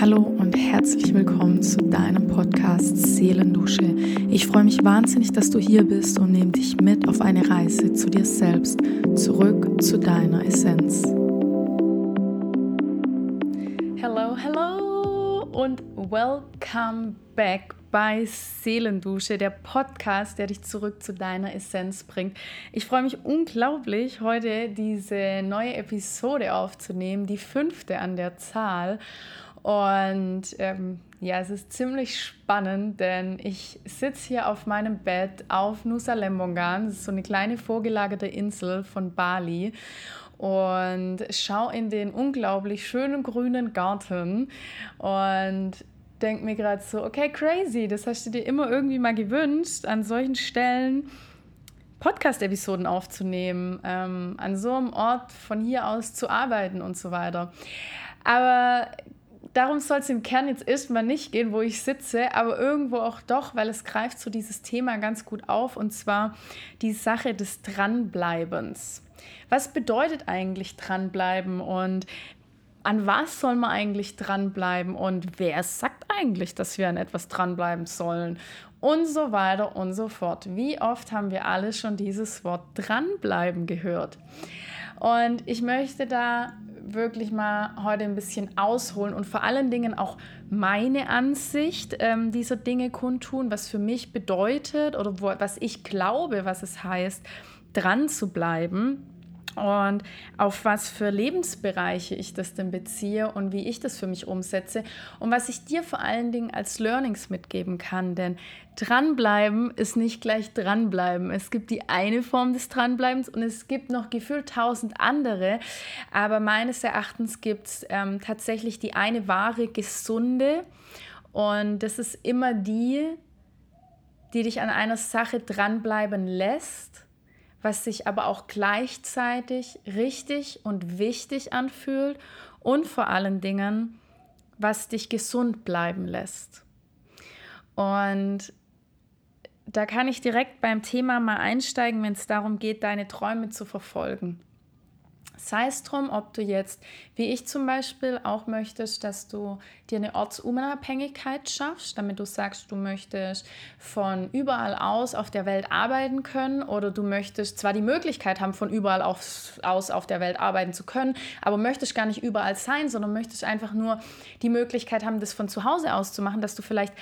Hallo und herzlich willkommen zu deinem Podcast Seelendusche. Ich freue mich wahnsinnig, dass du hier bist und nehme dich mit auf eine Reise zu dir selbst, zurück zu deiner Essenz. Hello, hello und welcome back bei Seelendusche, der Podcast, der dich zurück zu deiner Essenz bringt. Ich freue mich unglaublich, heute diese neue Episode aufzunehmen, die fünfte an der Zahl. Und ähm, ja, es ist ziemlich spannend, denn ich sitze hier auf meinem Bett auf Nusa Lembongan. Das ist so eine kleine vorgelagerte Insel von Bali und schaue in den unglaublich schönen grünen Garten und denke mir gerade so, okay, crazy, das hast du dir immer irgendwie mal gewünscht, an solchen Stellen Podcast-Episoden aufzunehmen, ähm, an so einem Ort von hier aus zu arbeiten und so weiter. Aber darum soll es im Kern jetzt erstmal nicht gehen, wo ich sitze, aber irgendwo auch doch, weil es greift so dieses Thema ganz gut auf und zwar die Sache des Dranbleibens. Was bedeutet eigentlich dranbleiben und an was soll man eigentlich dranbleiben und wer sagt eigentlich, dass wir an etwas dranbleiben sollen und so weiter und so fort. Wie oft haben wir alle schon dieses Wort dranbleiben gehört? Und ich möchte da wirklich mal heute ein bisschen ausholen und vor allen Dingen auch meine Ansicht ähm, dieser Dinge kundtun, was für mich bedeutet oder wo, was ich glaube, was es heißt, dran zu bleiben und auf was für Lebensbereiche ich das denn beziehe und wie ich das für mich umsetze und was ich dir vor allen Dingen als Learnings mitgeben kann. Denn dranbleiben ist nicht gleich dranbleiben. Es gibt die eine Form des Dranbleibens und es gibt noch gefühlt tausend andere. Aber meines Erachtens gibt es ähm, tatsächlich die eine wahre, gesunde und das ist immer die, die dich an einer Sache dranbleiben lässt was sich aber auch gleichzeitig richtig und wichtig anfühlt und vor allen Dingen, was dich gesund bleiben lässt. Und da kann ich direkt beim Thema mal einsteigen, wenn es darum geht, deine Träume zu verfolgen. Sei es drum, ob du jetzt, wie ich zum Beispiel, auch möchtest, dass du dir eine Ortsunabhängigkeit schaffst, damit du sagst, du möchtest von überall aus auf der Welt arbeiten können oder du möchtest zwar die Möglichkeit haben, von überall aus auf der Welt arbeiten zu können, aber möchtest gar nicht überall sein, sondern möchtest einfach nur die Möglichkeit haben, das von zu Hause aus zu machen, dass du vielleicht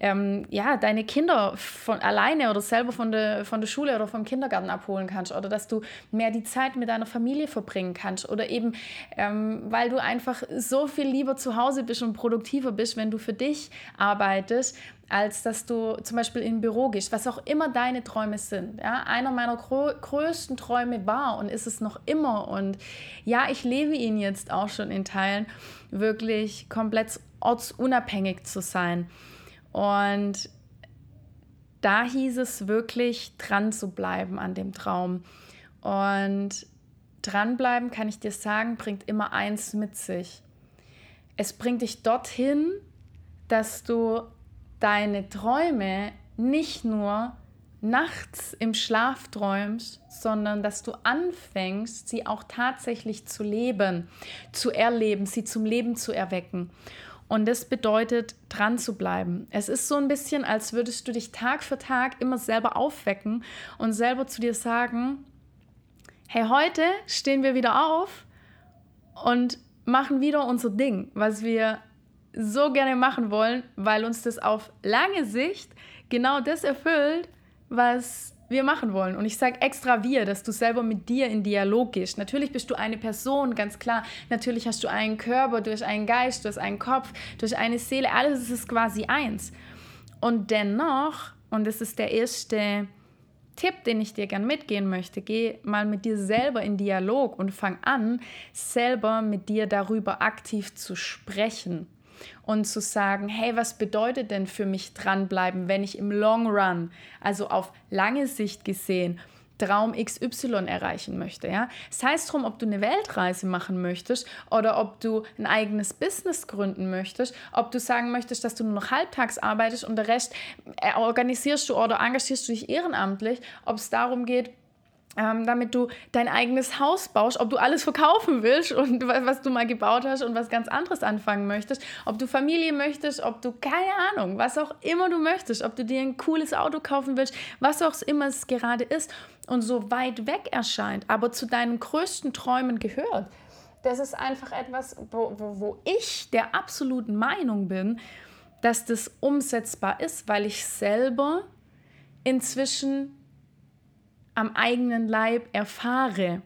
ähm, ja, deine Kinder von alleine oder selber von der, von der Schule oder vom Kindergarten abholen kannst oder dass du mehr die Zeit mit deiner Familie verbringen kannst oder eben, ähm, weil du einfach so viel lieber zu Hause bist und produktiver bist, wenn du für dich arbeitest, als dass du zum Beispiel im Büro gehst, was auch immer deine Träume sind. Ja? Einer meiner größten Träume war und ist es noch immer. Und ja, ich lebe ihn jetzt auch schon in Teilen, wirklich komplett ortsunabhängig zu sein. Und da hieß es wirklich, dran zu bleiben an dem Traum. Und dranbleiben, kann ich dir sagen, bringt immer eins mit sich. Es bringt dich dorthin, dass du deine Träume nicht nur nachts im Schlaf träumst, sondern dass du anfängst, sie auch tatsächlich zu leben, zu erleben, sie zum Leben zu erwecken. Und das bedeutet, dran zu bleiben. Es ist so ein bisschen, als würdest du dich Tag für Tag immer selber aufwecken und selber zu dir sagen, hey, heute stehen wir wieder auf und machen wieder unser Ding, was wir so gerne machen wollen, weil uns das auf lange Sicht genau das erfüllt, was wir machen wollen. Und ich sage extra wir, dass du selber mit dir in Dialog gehst. Natürlich bist du eine Person, ganz klar. Natürlich hast du einen Körper, du hast einen Geist, du hast einen Kopf, du hast eine Seele. Alles ist quasi eins. Und dennoch, und das ist der erste Tipp, den ich dir gern mitgehen möchte, geh mal mit dir selber in Dialog und fang an, selber mit dir darüber aktiv zu sprechen und zu sagen, hey, was bedeutet denn für mich dranbleiben, wenn ich im Long Run, also auf lange Sicht gesehen, Traum XY erreichen möchte. Ja? Es heißt darum, ob du eine Weltreise machen möchtest oder ob du ein eigenes Business gründen möchtest, ob du sagen möchtest, dass du nur noch halbtags arbeitest und der Rest äh, organisierst du oder engagierst du dich ehrenamtlich, ob es darum geht, ähm, damit du dein eigenes Haus baust, ob du alles verkaufen willst und was du mal gebaut hast und was ganz anderes anfangen möchtest, ob du Familie möchtest, ob du keine Ahnung, was auch immer du möchtest, ob du dir ein cooles Auto kaufen willst, was auch immer es gerade ist und so weit weg erscheint, aber zu deinen größten Träumen gehört. Das ist einfach etwas, wo, wo, wo ich der absoluten Meinung bin, dass das umsetzbar ist, weil ich selber inzwischen am eigenen Leib erfahre.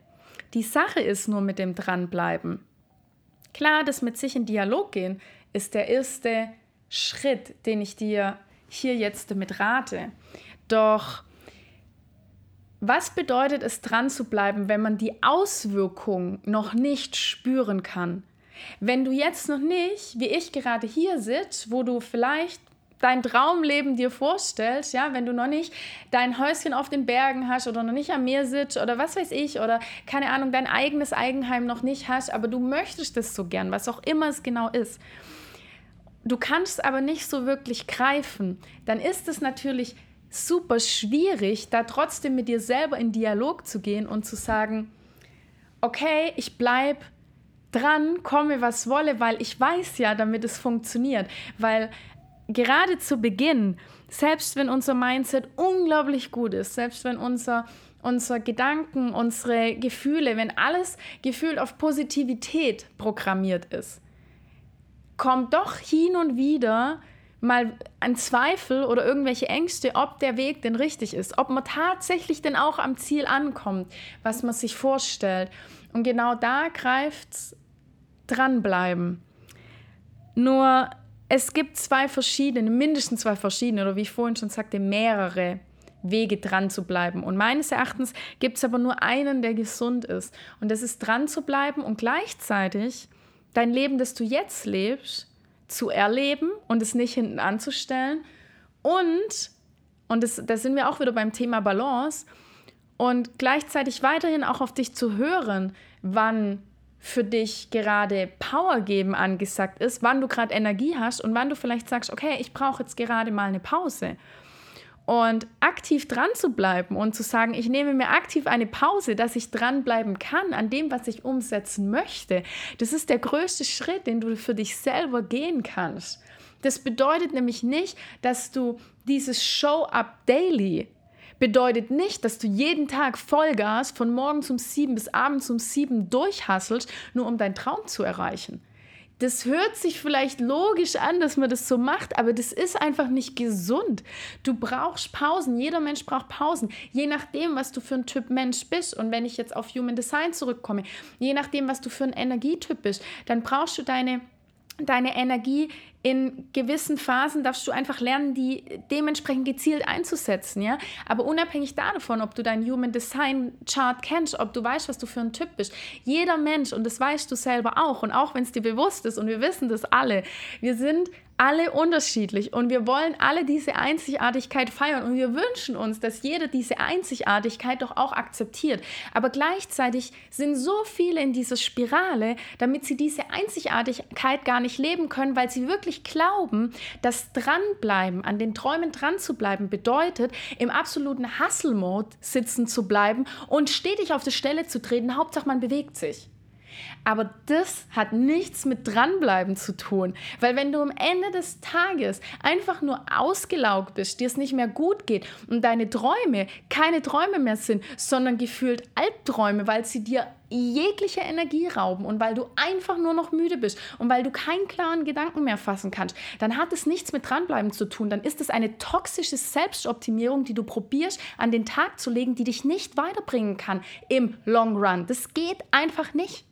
Die Sache ist nur mit dem Dranbleiben. Klar, das mit sich in Dialog gehen ist der erste Schritt, den ich dir hier jetzt damit rate. Doch was bedeutet es, dran zu bleiben, wenn man die Auswirkung noch nicht spüren kann? Wenn du jetzt noch nicht, wie ich gerade hier sitzt, wo du vielleicht dein Traumleben dir vorstellst, ja, wenn du noch nicht dein Häuschen auf den Bergen hast oder noch nicht am Meer sitzt oder was weiß ich oder keine Ahnung, dein eigenes Eigenheim noch nicht hast, aber du möchtest das so gern, was auch immer es genau ist. Du kannst aber nicht so wirklich greifen, dann ist es natürlich super schwierig, da trotzdem mit dir selber in Dialog zu gehen und zu sagen, okay, ich bleibe dran, komme was wolle, weil ich weiß ja, damit es funktioniert, weil gerade zu Beginn, selbst wenn unser Mindset unglaublich gut ist, selbst wenn unser, unser Gedanken, unsere Gefühle, wenn alles gefühlt auf Positivität programmiert ist, kommt doch hin und wieder mal ein Zweifel oder irgendwelche Ängste, ob der Weg denn richtig ist, ob man tatsächlich denn auch am Ziel ankommt, was man sich vorstellt. Und genau da greift dranbleiben. Nur es gibt zwei verschiedene, mindestens zwei verschiedene, oder wie ich vorhin schon sagte, mehrere Wege dran zu bleiben. Und meines Erachtens gibt es aber nur einen, der gesund ist. Und das ist dran zu bleiben und gleichzeitig dein Leben, das du jetzt lebst, zu erleben und es nicht hinten anzustellen. Und, und das, da sind wir auch wieder beim Thema Balance, und gleichzeitig weiterhin auch auf dich zu hören, wann für dich gerade Power geben angesagt ist, wann du gerade Energie hast und wann du vielleicht sagst, okay, ich brauche jetzt gerade mal eine Pause. Und aktiv dran zu bleiben und zu sagen, ich nehme mir aktiv eine Pause, dass ich dranbleiben kann an dem, was ich umsetzen möchte, das ist der größte Schritt, den du für dich selber gehen kannst. Das bedeutet nämlich nicht, dass du dieses Show-up daily bedeutet nicht, dass du jeden Tag Vollgas von morgens um sieben bis abends um sieben durchhasselst, nur um deinen Traum zu erreichen. Das hört sich vielleicht logisch an, dass man das so macht, aber das ist einfach nicht gesund. Du brauchst Pausen. Jeder Mensch braucht Pausen. Je nachdem, was du für ein Typ Mensch bist. Und wenn ich jetzt auf Human Design zurückkomme, je nachdem, was du für ein Energietyp bist, dann brauchst du deine deine Energie in gewissen Phasen darfst du einfach lernen, die dementsprechend gezielt einzusetzen, ja. Aber unabhängig davon, ob du deinen Human Design Chart kennst, ob du weißt, was du für ein Typ bist, jeder Mensch und das weißt du selber auch und auch wenn es dir bewusst ist und wir wissen das alle, wir sind alle unterschiedlich und wir wollen alle diese Einzigartigkeit feiern und wir wünschen uns, dass jeder diese Einzigartigkeit doch auch akzeptiert. Aber gleichzeitig sind so viele in dieser Spirale, damit sie diese Einzigartigkeit gar nicht leben können, weil sie wirklich glauben, dass dranbleiben, an den Träumen dran zu bleiben, bedeutet, im absoluten Hustle-Mode sitzen zu bleiben und stetig auf der Stelle zu treten. Hauptsache, man bewegt sich. Aber das hat nichts mit dranbleiben zu tun, weil wenn du am Ende des Tages einfach nur ausgelaugt bist, dir es nicht mehr gut geht und deine Träume keine Träume mehr sind, sondern gefühlt Albträume, weil sie dir jegliche Energie rauben und weil du einfach nur noch müde bist und weil du keinen klaren Gedanken mehr fassen kannst, dann hat es nichts mit dranbleiben zu tun. Dann ist es eine toxische Selbstoptimierung, die du probierst an den Tag zu legen, die dich nicht weiterbringen kann im Long Run. Das geht einfach nicht.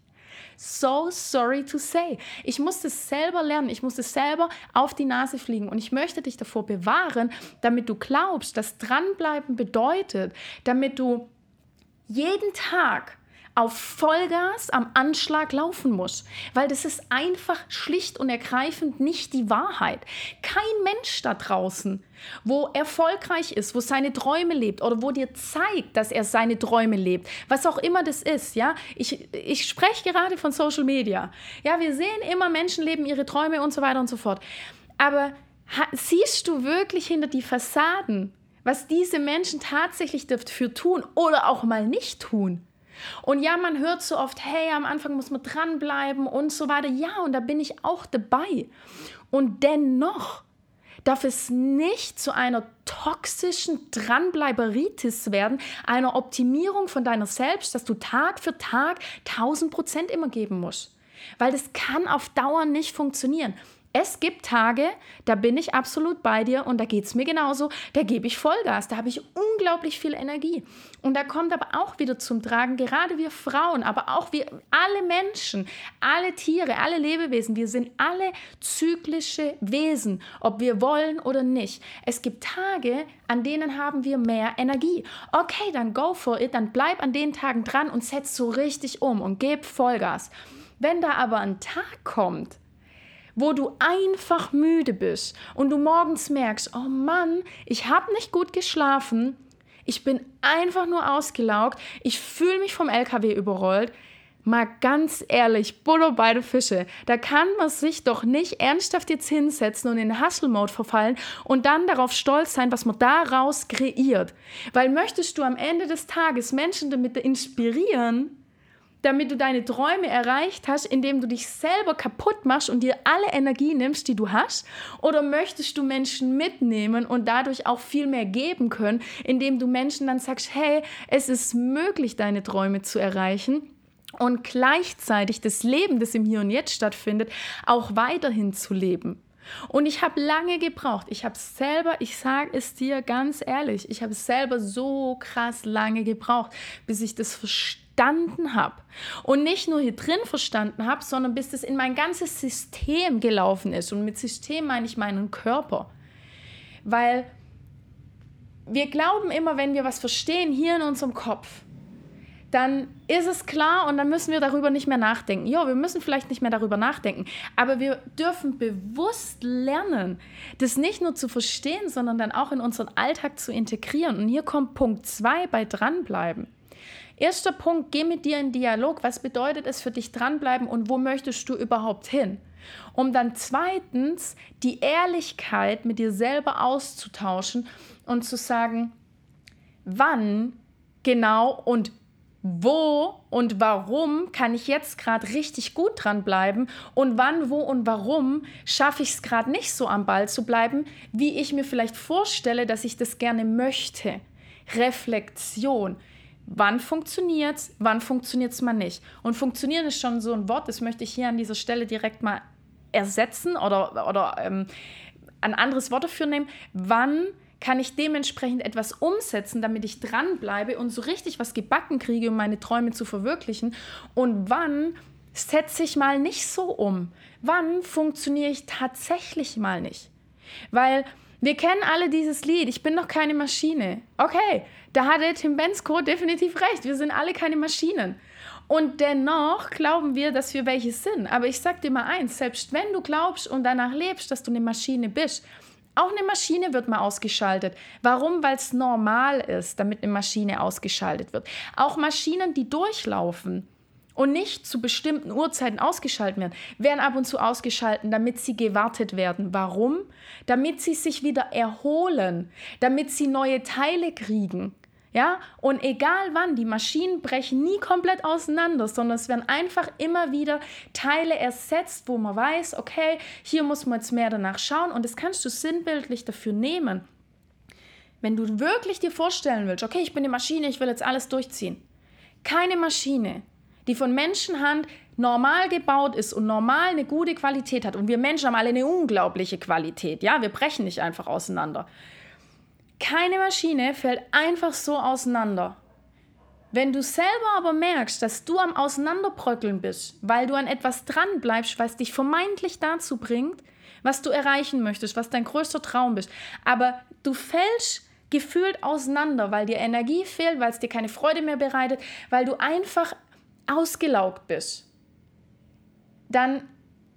So sorry to say. Ich musste es selber lernen. Ich musste selber auf die Nase fliegen. Und ich möchte dich davor bewahren, damit du glaubst, dass dranbleiben bedeutet, damit du jeden Tag auf Vollgas am Anschlag laufen muss, weil das ist einfach schlicht und ergreifend nicht die Wahrheit. Kein Mensch da draußen, wo erfolgreich ist, wo seine Träume lebt oder wo dir zeigt, dass er seine Träume lebt, was auch immer das ist, ja. Ich, ich spreche gerade von Social Media. Ja, wir sehen immer, Menschen leben ihre Träume und so weiter und so fort. Aber siehst du wirklich hinter die Fassaden was diese Menschen tatsächlich dafür tun oder auch mal nicht tun. Und ja, man hört so oft, hey, am Anfang muss man dranbleiben und so weiter. Ja, und da bin ich auch dabei. Und dennoch darf es nicht zu einer toxischen Dranbleiberitis werden, einer Optimierung von deiner selbst, dass du Tag für Tag 1000 Prozent immer geben musst. Weil das kann auf Dauer nicht funktionieren. Es gibt Tage, da bin ich absolut bei dir und da geht es mir genauso. Da gebe ich Vollgas, da habe ich unglaublich viel Energie. Und da kommt aber auch wieder zum Tragen, gerade wir Frauen, aber auch wir alle Menschen, alle Tiere, alle Lebewesen, wir sind alle zyklische Wesen, ob wir wollen oder nicht. Es gibt Tage, an denen haben wir mehr Energie. Okay, dann go for it, dann bleib an den Tagen dran und setz so richtig um und gib Vollgas. Wenn da aber ein Tag kommt, wo du einfach müde bist und du morgens merkst, oh Mann, ich habe nicht gut geschlafen, ich bin einfach nur ausgelaugt, ich fühle mich vom LKW überrollt. Mal ganz ehrlich, Butter beide Fische. Da kann man sich doch nicht ernsthaft jetzt hinsetzen und in Hustle-Mode verfallen und dann darauf stolz sein, was man daraus kreiert. Weil möchtest du am Ende des Tages Menschen damit inspirieren, damit du deine Träume erreicht hast, indem du dich selber kaputt machst und dir alle Energie nimmst, die du hast? Oder möchtest du Menschen mitnehmen und dadurch auch viel mehr geben können, indem du Menschen dann sagst, hey, es ist möglich, deine Träume zu erreichen? Und gleichzeitig das Leben, das im Hier und Jetzt stattfindet, auch weiterhin zu leben. Und ich habe lange gebraucht. Ich habe selber, ich sage es dir ganz ehrlich, ich habe selber so krass lange gebraucht, bis ich das verstanden habe. Und nicht nur hier drin verstanden habe, sondern bis das in mein ganzes System gelaufen ist. Und mit System meine ich meinen Körper. Weil wir glauben immer, wenn wir was verstehen hier in unserem Kopf, dann ist es klar und dann müssen wir darüber nicht mehr nachdenken. Ja, wir müssen vielleicht nicht mehr darüber nachdenken, aber wir dürfen bewusst lernen, das nicht nur zu verstehen, sondern dann auch in unseren Alltag zu integrieren. Und hier kommt Punkt 2 bei dranbleiben. Erster Punkt, geh mit dir in Dialog. Was bedeutet es für dich dranbleiben und wo möchtest du überhaupt hin? Um dann zweitens die Ehrlichkeit mit dir selber auszutauschen und zu sagen, wann genau und wo und warum kann ich jetzt gerade richtig gut dranbleiben und wann, wo und warum schaffe ich es gerade nicht so am Ball zu bleiben, wie ich mir vielleicht vorstelle, dass ich das gerne möchte. Reflexion. Wann funktioniert es, wann funktioniert es mal nicht? Und funktionieren ist schon so ein Wort, das möchte ich hier an dieser Stelle direkt mal ersetzen oder, oder ähm, ein anderes Wort dafür nehmen. Wann kann ich dementsprechend etwas umsetzen, damit ich dranbleibe und so richtig was gebacken kriege, um meine Träume zu verwirklichen? Und wann setze ich mal nicht so um? Wann funktioniere ich tatsächlich mal nicht? Weil wir kennen alle dieses Lied, ich bin noch keine Maschine. Okay, da hatte Tim Bensko definitiv recht. Wir sind alle keine Maschinen. Und dennoch glauben wir, dass wir welche sind. Aber ich sag dir mal eins, selbst wenn du glaubst und danach lebst, dass du eine Maschine bist, auch eine Maschine wird mal ausgeschaltet. Warum? Weil es normal ist, damit eine Maschine ausgeschaltet wird. Auch Maschinen, die durchlaufen, und nicht zu bestimmten Uhrzeiten ausgeschaltet werden, werden ab und zu ausgeschaltet, damit sie gewartet werden. Warum? Damit sie sich wieder erholen, damit sie neue Teile kriegen. Ja, und egal wann, die Maschinen brechen nie komplett auseinander, sondern es werden einfach immer wieder Teile ersetzt, wo man weiß, okay, hier muss man jetzt mehr danach schauen und das kannst du sinnbildlich dafür nehmen. Wenn du wirklich dir vorstellen willst, okay, ich bin eine Maschine, ich will jetzt alles durchziehen. Keine Maschine die von Menschenhand normal gebaut ist und normal eine gute Qualität hat. Und wir Menschen haben alle eine unglaubliche Qualität. Ja, wir brechen nicht einfach auseinander. Keine Maschine fällt einfach so auseinander. Wenn du selber aber merkst, dass du am Auseinanderbröckeln bist, weil du an etwas dran bleibst, was dich vermeintlich dazu bringt, was du erreichen möchtest, was dein größter Traum ist, aber du fällst gefühlt auseinander, weil dir Energie fehlt, weil es dir keine Freude mehr bereitet, weil du einfach ausgelaugt bist, dann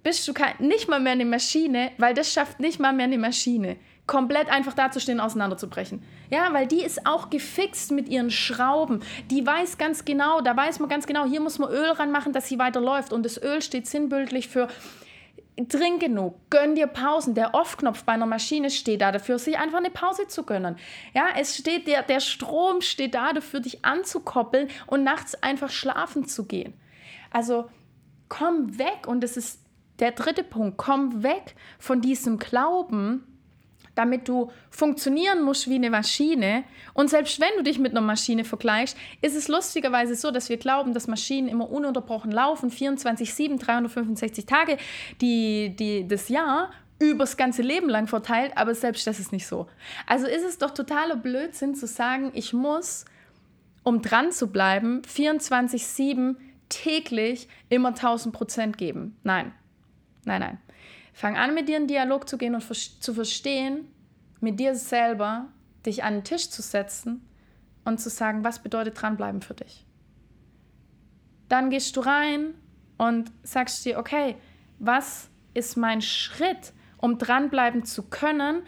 bist du nicht mal mehr eine Maschine, weil das schafft nicht mal mehr eine Maschine, komplett einfach dazustehen, auseinanderzubrechen. Ja, weil die ist auch gefixt mit ihren Schrauben. Die weiß ganz genau, da weiß man ganz genau, hier muss man Öl ranmachen, dass sie weiterläuft. Und das Öl steht sinnbildlich für trink genug, gönn dir Pausen. Der Off-Knopf bei einer Maschine steht da dafür, sich einfach eine Pause zu gönnen. Ja, es steht der, der Strom steht da dafür, dich anzukoppeln und nachts einfach schlafen zu gehen. Also komm weg und das ist der dritte Punkt, komm weg von diesem Glauben, damit du funktionieren musst wie eine Maschine. Und selbst wenn du dich mit einer Maschine vergleichst, ist es lustigerweise so, dass wir glauben, dass Maschinen immer ununterbrochen laufen, 24, 7, 365 Tage die, die, das Jahr übers ganze Leben lang verteilt, aber selbst das ist nicht so. Also ist es doch totaler Blödsinn zu sagen, ich muss, um dran zu bleiben, 24, 7 täglich immer 1000 Prozent geben. Nein, nein, nein. Fang an, mit dir in Dialog zu gehen und zu verstehen, mit dir selber dich an den Tisch zu setzen und zu sagen, was bedeutet dranbleiben für dich. Dann gehst du rein und sagst dir, okay, was ist mein Schritt, um dranbleiben zu können,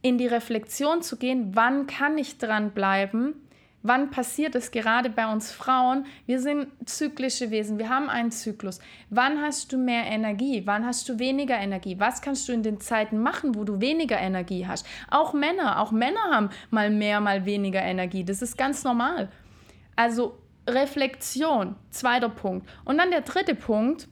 in die Reflexion zu gehen, wann kann ich dranbleiben Wann passiert es gerade bei uns Frauen? Wir sind zyklische Wesen, wir haben einen Zyklus. Wann hast du mehr Energie? Wann hast du weniger Energie? Was kannst du in den Zeiten machen, wo du weniger Energie hast? Auch Männer, auch Männer haben mal mehr, mal weniger Energie. Das ist ganz normal. Also Reflexion, zweiter Punkt. Und dann der dritte Punkt,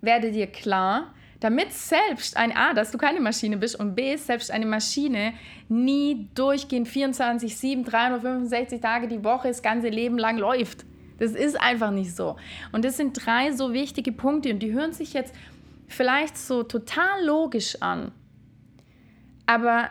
werde dir klar, damit selbst ein A, dass du keine Maschine bist und B, selbst eine Maschine nie durchgehend 24, 7, 365 Tage die Woche das ganze Leben lang läuft. Das ist einfach nicht so. Und das sind drei so wichtige Punkte und die hören sich jetzt vielleicht so total logisch an. Aber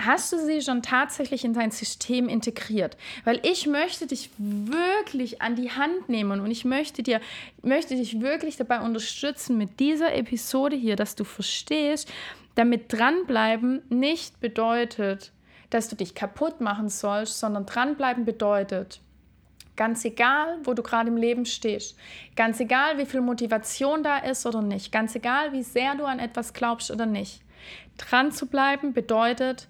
hast du sie schon tatsächlich in dein System integriert? Weil ich möchte dich wirklich an die Hand nehmen und ich möchte dir möchte dich wirklich dabei unterstützen mit dieser Episode hier, dass du verstehst, damit dranbleiben nicht bedeutet, dass du dich kaputt machen sollst, sondern dranbleiben bedeutet, ganz egal, wo du gerade im Leben stehst, ganz egal, wie viel Motivation da ist oder nicht, ganz egal, wie sehr du an etwas glaubst oder nicht, dran zu bleiben bedeutet,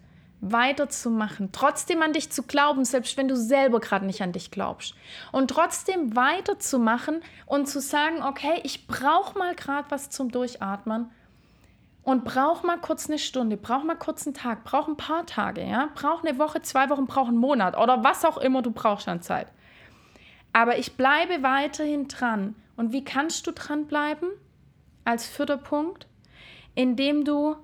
weiterzumachen, trotzdem an dich zu glauben, selbst wenn du selber gerade nicht an dich glaubst. Und trotzdem weiterzumachen und zu sagen, okay, ich brauche mal gerade was zum Durchatmen und brauch mal kurz eine Stunde, brauch mal kurz einen Tag, brauch ein paar Tage, ja, brauch eine Woche, zwei Wochen, brauch einen Monat oder was auch immer du brauchst an Zeit. Aber ich bleibe weiterhin dran. Und wie kannst du dranbleiben? Als vierter Punkt, indem du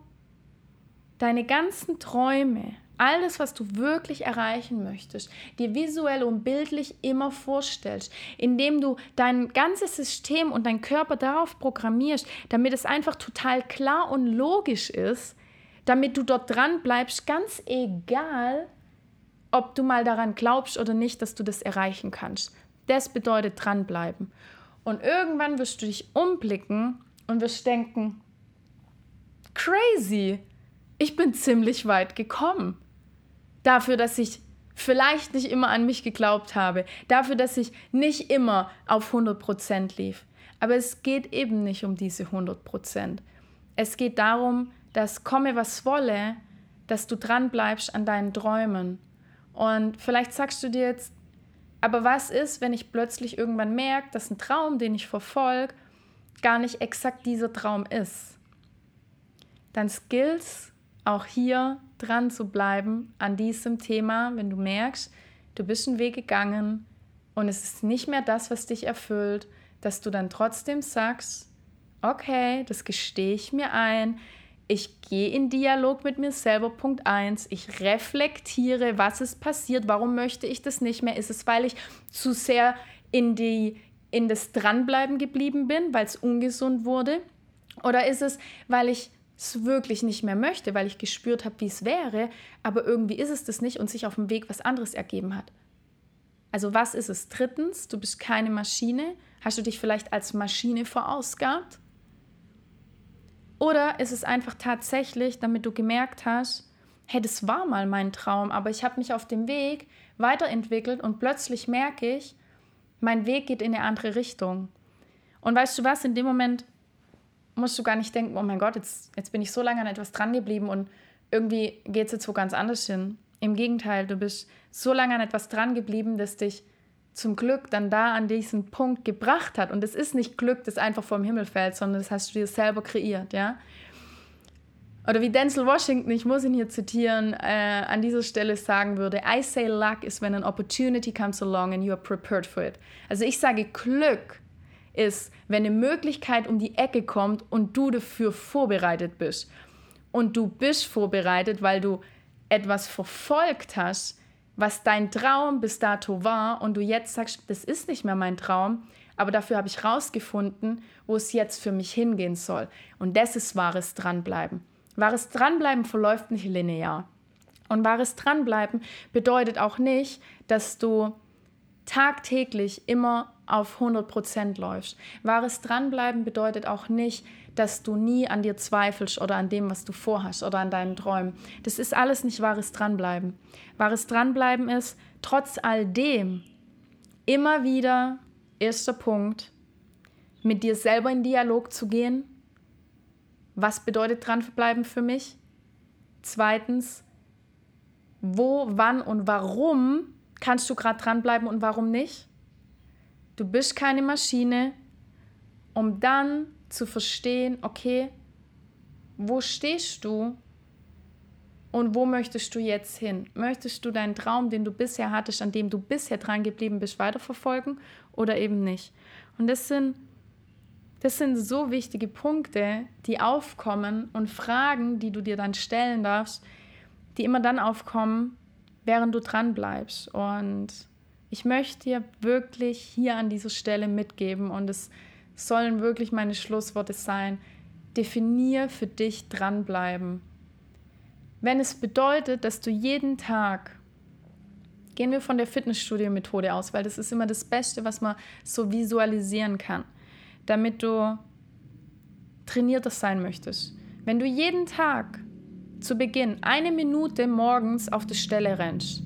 deine ganzen Träume, alles, was du wirklich erreichen möchtest, dir visuell und bildlich immer vorstellst, indem du dein ganzes System und dein Körper darauf programmierst, damit es einfach total klar und logisch ist, damit du dort dran bleibst, ganz egal, ob du mal daran glaubst oder nicht, dass du das erreichen kannst. Das bedeutet dranbleiben. Und irgendwann wirst du dich umblicken und wirst denken, crazy, ich bin ziemlich weit gekommen. Dafür, dass ich vielleicht nicht immer an mich geglaubt habe. Dafür, dass ich nicht immer auf 100% lief. Aber es geht eben nicht um diese 100%. Es geht darum, dass komme was wolle, dass du dran bleibst an deinen Träumen. Und vielleicht sagst du dir jetzt, aber was ist, wenn ich plötzlich irgendwann merke, dass ein Traum, den ich verfolge, gar nicht exakt dieser Traum ist? Dann Skills auch hier dran zu bleiben an diesem Thema, wenn du merkst, du bist einen Weg gegangen und es ist nicht mehr das, was dich erfüllt, dass du dann trotzdem sagst, okay, das gestehe ich mir ein, ich gehe in Dialog mit mir selber, Punkt 1, ich reflektiere, was ist passiert, warum möchte ich das nicht mehr, ist es, weil ich zu sehr in, die, in das Dranbleiben geblieben bin, weil es ungesund wurde, oder ist es, weil ich es wirklich nicht mehr möchte, weil ich gespürt habe, wie es wäre, aber irgendwie ist es das nicht und sich auf dem Weg was anderes ergeben hat. Also was ist es? Drittens, du bist keine Maschine. Hast du dich vielleicht als Maschine verausgabt? Oder ist es einfach tatsächlich, damit du gemerkt hast, hey, das war mal mein Traum, aber ich habe mich auf dem Weg weiterentwickelt und plötzlich merke ich, mein Weg geht in eine andere Richtung. Und weißt du was, in dem Moment musst du gar nicht denken, oh mein Gott, jetzt, jetzt bin ich so lange an etwas dran geblieben und irgendwie geht es jetzt wo ganz anders hin. Im Gegenteil, du bist so lange an etwas dran geblieben, dass dich zum Glück dann da an diesen Punkt gebracht hat. Und es ist nicht Glück, das einfach vom Himmel fällt, sondern das hast du dir selber kreiert, ja. Oder wie Denzel Washington, ich muss ihn hier zitieren, äh, an dieser Stelle sagen würde, I say luck is when an opportunity comes along and you are prepared for it. Also ich sage Glück ist, wenn eine Möglichkeit um die Ecke kommt und du dafür vorbereitet bist. Und du bist vorbereitet, weil du etwas verfolgt hast, was dein Traum bis dato war und du jetzt sagst, das ist nicht mehr mein Traum, aber dafür habe ich rausgefunden, wo es jetzt für mich hingehen soll. Und das ist wahres Dranbleiben. Wahres Dranbleiben verläuft nicht linear. Und wahres Dranbleiben bedeutet auch nicht, dass du tagtäglich immer auf 100% läufst. Wahres Dranbleiben bedeutet auch nicht, dass du nie an dir zweifelst oder an dem, was du vorhast oder an deinen Träumen. Das ist alles nicht wahres Dranbleiben. Wahres Dranbleiben ist, trotz all dem, immer wieder, erster Punkt, mit dir selber in Dialog zu gehen. Was bedeutet Dranbleiben für mich? Zweitens, wo, wann und warum kannst du gerade dranbleiben und warum nicht? Du bist keine Maschine, um dann zu verstehen, okay, wo stehst du und wo möchtest du jetzt hin? Möchtest du deinen Traum, den du bisher hattest, an dem du bisher dran geblieben bist, weiterverfolgen oder eben nicht? Und das sind, das sind so wichtige Punkte, die aufkommen und Fragen, die du dir dann stellen darfst, die immer dann aufkommen, während du dran bleibst. Und ich möchte dir wirklich hier an dieser Stelle mitgeben und es sollen wirklich meine Schlussworte sein. Definier für dich dranbleiben. Wenn es bedeutet, dass du jeden Tag, gehen wir von der Fitnessstudio-Methode aus, weil das ist immer das Beste, was man so visualisieren kann, damit du trainierter sein möchtest. Wenn du jeden Tag zu Beginn eine Minute morgens auf die Stelle rennst,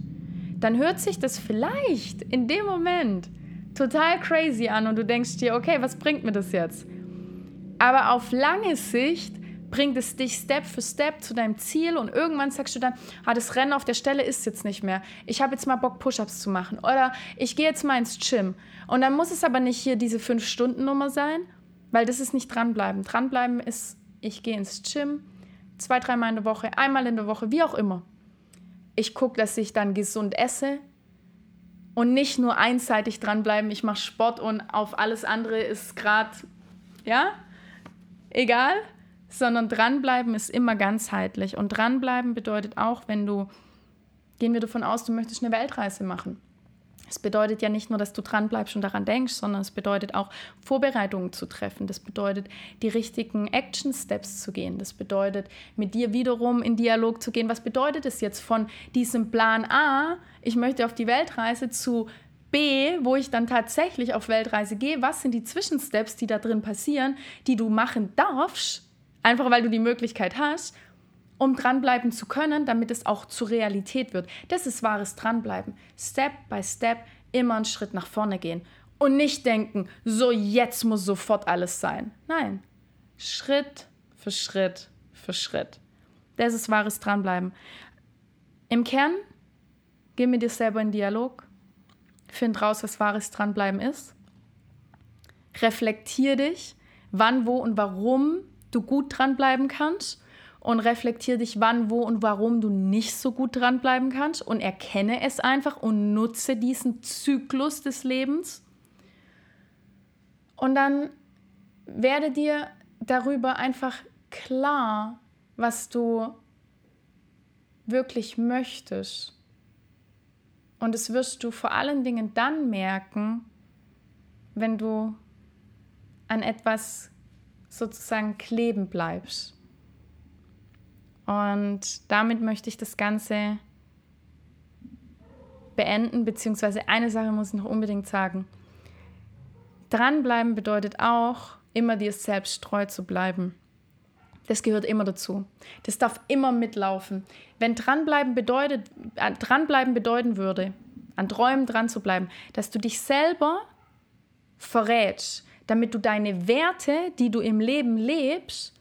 dann hört sich das vielleicht in dem Moment total crazy an und du denkst dir, okay, was bringt mir das jetzt? Aber auf lange Sicht bringt es dich Step für Step zu deinem Ziel und irgendwann sagst du dann, ah, das Rennen auf der Stelle ist jetzt nicht mehr. Ich habe jetzt mal Bock, Push-ups zu machen oder ich gehe jetzt mal ins Gym. Und dann muss es aber nicht hier diese 5-Stunden-Nummer sein, weil das ist nicht dranbleiben. Dranbleiben ist, ich gehe ins Gym, zwei, dreimal in der Woche, einmal in der Woche, wie auch immer. Ich gucke, dass ich dann gesund esse, und nicht nur einseitig dranbleiben, ich mache Sport und auf alles andere ist gerade, ja, egal, sondern dranbleiben ist immer ganzheitlich. Und dranbleiben bedeutet auch, wenn du, gehen wir davon aus, du möchtest eine Weltreise machen. Es bedeutet ja nicht nur, dass du dran bleibst und daran denkst, sondern es bedeutet auch, Vorbereitungen zu treffen. Das bedeutet, die richtigen Action Steps zu gehen. Das bedeutet, mit dir wiederum in Dialog zu gehen. Was bedeutet es jetzt von diesem Plan A, ich möchte auf die Weltreise, zu B, wo ich dann tatsächlich auf Weltreise gehe? Was sind die Zwischensteps, die da drin passieren, die du machen darfst, einfach weil du die Möglichkeit hast? Um dranbleiben zu können, damit es auch zur Realität wird. Das ist wahres Dranbleiben. Step by Step immer einen Schritt nach vorne gehen und nicht denken, so jetzt muss sofort alles sein. Nein, Schritt für Schritt für Schritt. Das ist wahres Dranbleiben. Im Kern, geh mit dir selber in Dialog, find raus, was wahres Dranbleiben ist, reflektier dich, wann, wo und warum du gut dranbleiben kannst und reflektiere dich, wann, wo und warum du nicht so gut dranbleiben kannst und erkenne es einfach und nutze diesen Zyklus des Lebens. Und dann werde dir darüber einfach klar, was du wirklich möchtest. Und das wirst du vor allen Dingen dann merken, wenn du an etwas sozusagen kleben bleibst. Und damit möchte ich das Ganze beenden, beziehungsweise eine Sache muss ich noch unbedingt sagen. Dranbleiben bedeutet auch, immer dir selbst treu zu bleiben. Das gehört immer dazu. Das darf immer mitlaufen. Wenn dranbleiben bedeutet, äh, dranbleiben bedeuten würde, an Träumen dran zu bleiben, dass du dich selber verrätst, damit du deine Werte, die du im Leben lebst,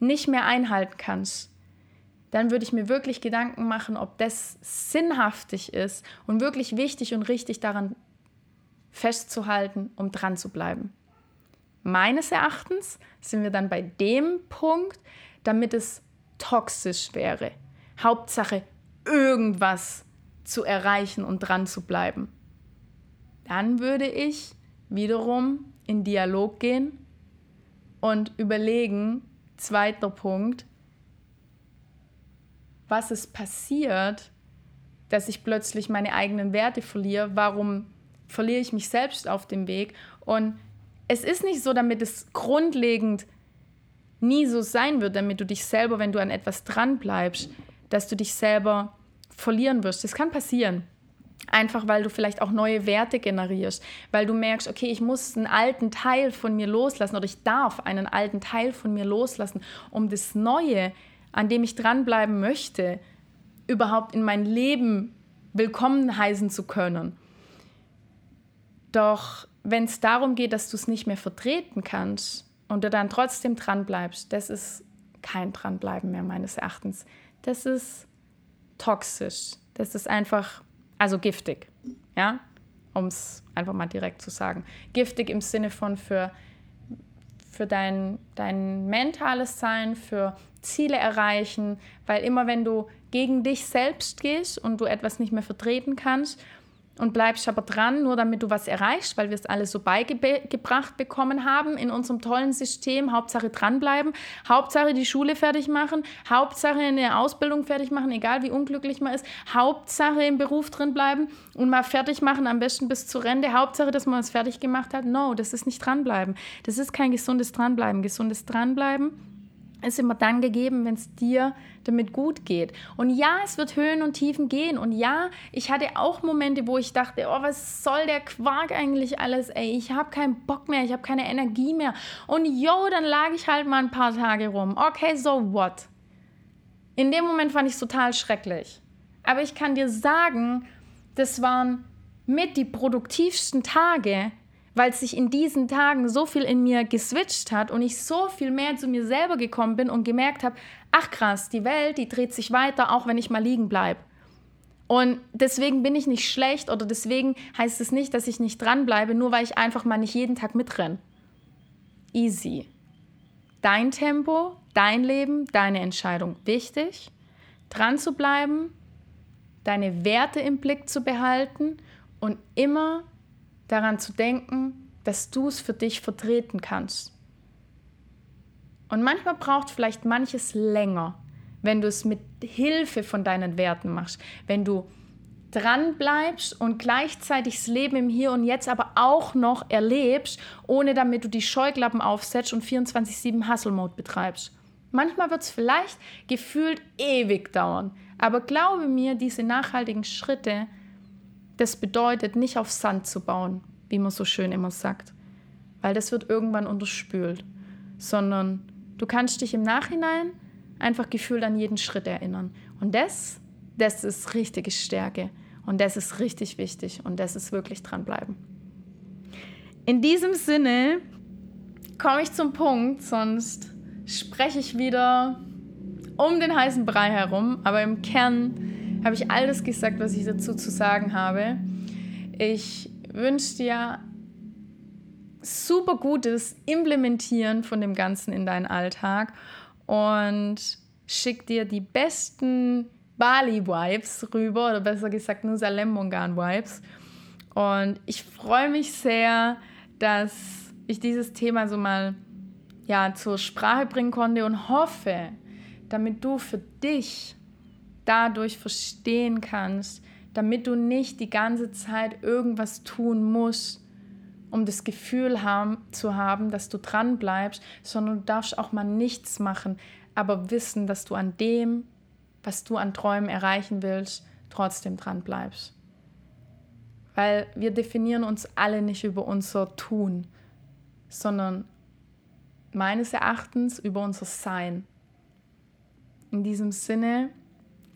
nicht mehr einhalten kannst dann würde ich mir wirklich Gedanken machen, ob das sinnhaftig ist und wirklich wichtig und richtig daran festzuhalten, um dran zu bleiben. Meines Erachtens sind wir dann bei dem Punkt, damit es toxisch wäre. Hauptsache, irgendwas zu erreichen und dran zu bleiben. Dann würde ich wiederum in Dialog gehen und überlegen, zweiter Punkt, was ist passiert, dass ich plötzlich meine eigenen Werte verliere, warum verliere ich mich selbst auf dem Weg und es ist nicht so, damit es grundlegend nie so sein wird, damit du dich selber, wenn du an etwas dran bleibst, dass du dich selber verlieren wirst. Das kann passieren. Einfach weil du vielleicht auch neue Werte generierst, weil du merkst, okay, ich muss einen alten Teil von mir loslassen oder ich darf einen alten Teil von mir loslassen, um das Neue, an dem ich dranbleiben möchte, überhaupt in mein Leben willkommen heißen zu können. Doch wenn es darum geht, dass du es nicht mehr vertreten kannst und du dann trotzdem dranbleibst, das ist kein Dranbleiben mehr meines Erachtens. Das ist toxisch. Das ist einfach also giftig, ja, um es einfach mal direkt zu sagen. Giftig im Sinne von für, für dein, dein mentales Sein, für Ziele erreichen, weil immer wenn du gegen dich selbst gehst und du etwas nicht mehr vertreten kannst und bleibst aber dran, nur damit du was erreichst, weil wir es alles so beigebracht bekommen haben in unserem tollen System. Hauptsache dranbleiben, Hauptsache die Schule fertig machen, Hauptsache eine Ausbildung fertig machen, egal wie unglücklich man ist, Hauptsache im Beruf drin bleiben und mal fertig machen, am besten bis zur Rente. Hauptsache, dass man es fertig gemacht hat. No, das ist nicht dranbleiben. Das ist kein gesundes Dranbleiben. Gesundes Dranbleiben ist immer dann gegeben, wenn es dir damit gut geht. Und ja, es wird Höhen und Tiefen gehen. Und ja, ich hatte auch Momente, wo ich dachte, oh, was soll der Quark eigentlich alles? Ey, ich habe keinen Bock mehr, ich habe keine Energie mehr. Und yo, dann lag ich halt mal ein paar Tage rum. Okay, so what? In dem Moment fand ich es total schrecklich. Aber ich kann dir sagen, das waren mit die produktivsten Tage, weil sich in diesen Tagen so viel in mir geswitcht hat und ich so viel mehr zu mir selber gekommen bin und gemerkt habe, ach krass, die Welt, die dreht sich weiter, auch wenn ich mal liegen bleibe. Und deswegen bin ich nicht schlecht oder deswegen heißt es nicht, dass ich nicht dranbleibe, nur weil ich einfach mal nicht jeden Tag mitrenne. Easy. Dein Tempo, dein Leben, deine Entscheidung. Wichtig, dran zu bleiben, deine Werte im Blick zu behalten und immer daran zu denken, dass du es für dich vertreten kannst. Und manchmal braucht vielleicht manches länger, wenn du es mit Hilfe von deinen Werten machst, wenn du dran bleibst und gleichzeitig das Leben im Hier und Jetzt aber auch noch erlebst, ohne damit du die Scheuklappen aufsetzt und 24/7 Hustle Mode betreibst. Manchmal wird es vielleicht gefühlt ewig dauern, aber glaube mir, diese nachhaltigen Schritte das bedeutet, nicht auf Sand zu bauen, wie man so schön immer sagt, weil das wird irgendwann unterspült, sondern du kannst dich im Nachhinein einfach gefühlt an jeden Schritt erinnern. Und das, das ist richtige Stärke und das ist richtig wichtig und das ist wirklich dranbleiben. In diesem Sinne komme ich zum Punkt, sonst spreche ich wieder um den heißen Brei herum, aber im Kern habe ich alles gesagt, was ich dazu zu sagen habe. Ich wünsche dir super gutes Implementieren von dem Ganzen in deinen Alltag und schick dir die besten Bali-Vibes rüber oder besser gesagt Nusa Lemongan-Vibes. Und ich freue mich sehr, dass ich dieses Thema so mal ja, zur Sprache bringen konnte und hoffe, damit du für dich dadurch verstehen kannst, damit du nicht die ganze Zeit irgendwas tun musst, um das Gefühl haben, zu haben, dass du dran bleibst, sondern du darfst auch mal nichts machen, aber wissen, dass du an dem, was du an Träumen erreichen willst, trotzdem dran bleibst. Weil wir definieren uns alle nicht über unser Tun, sondern meines Erachtens über unser Sein. In diesem Sinne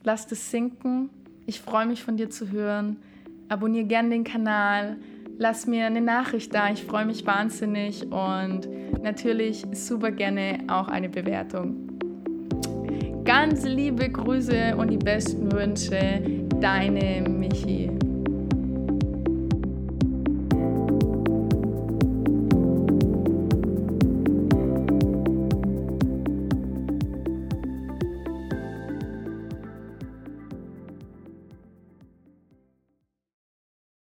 Lass es sinken. Ich freue mich von dir zu hören. Abonniere gerne den Kanal. Lass mir eine Nachricht da. Ich freue mich wahnsinnig und natürlich super gerne auch eine Bewertung. Ganz liebe Grüße und die besten Wünsche, deine Michi.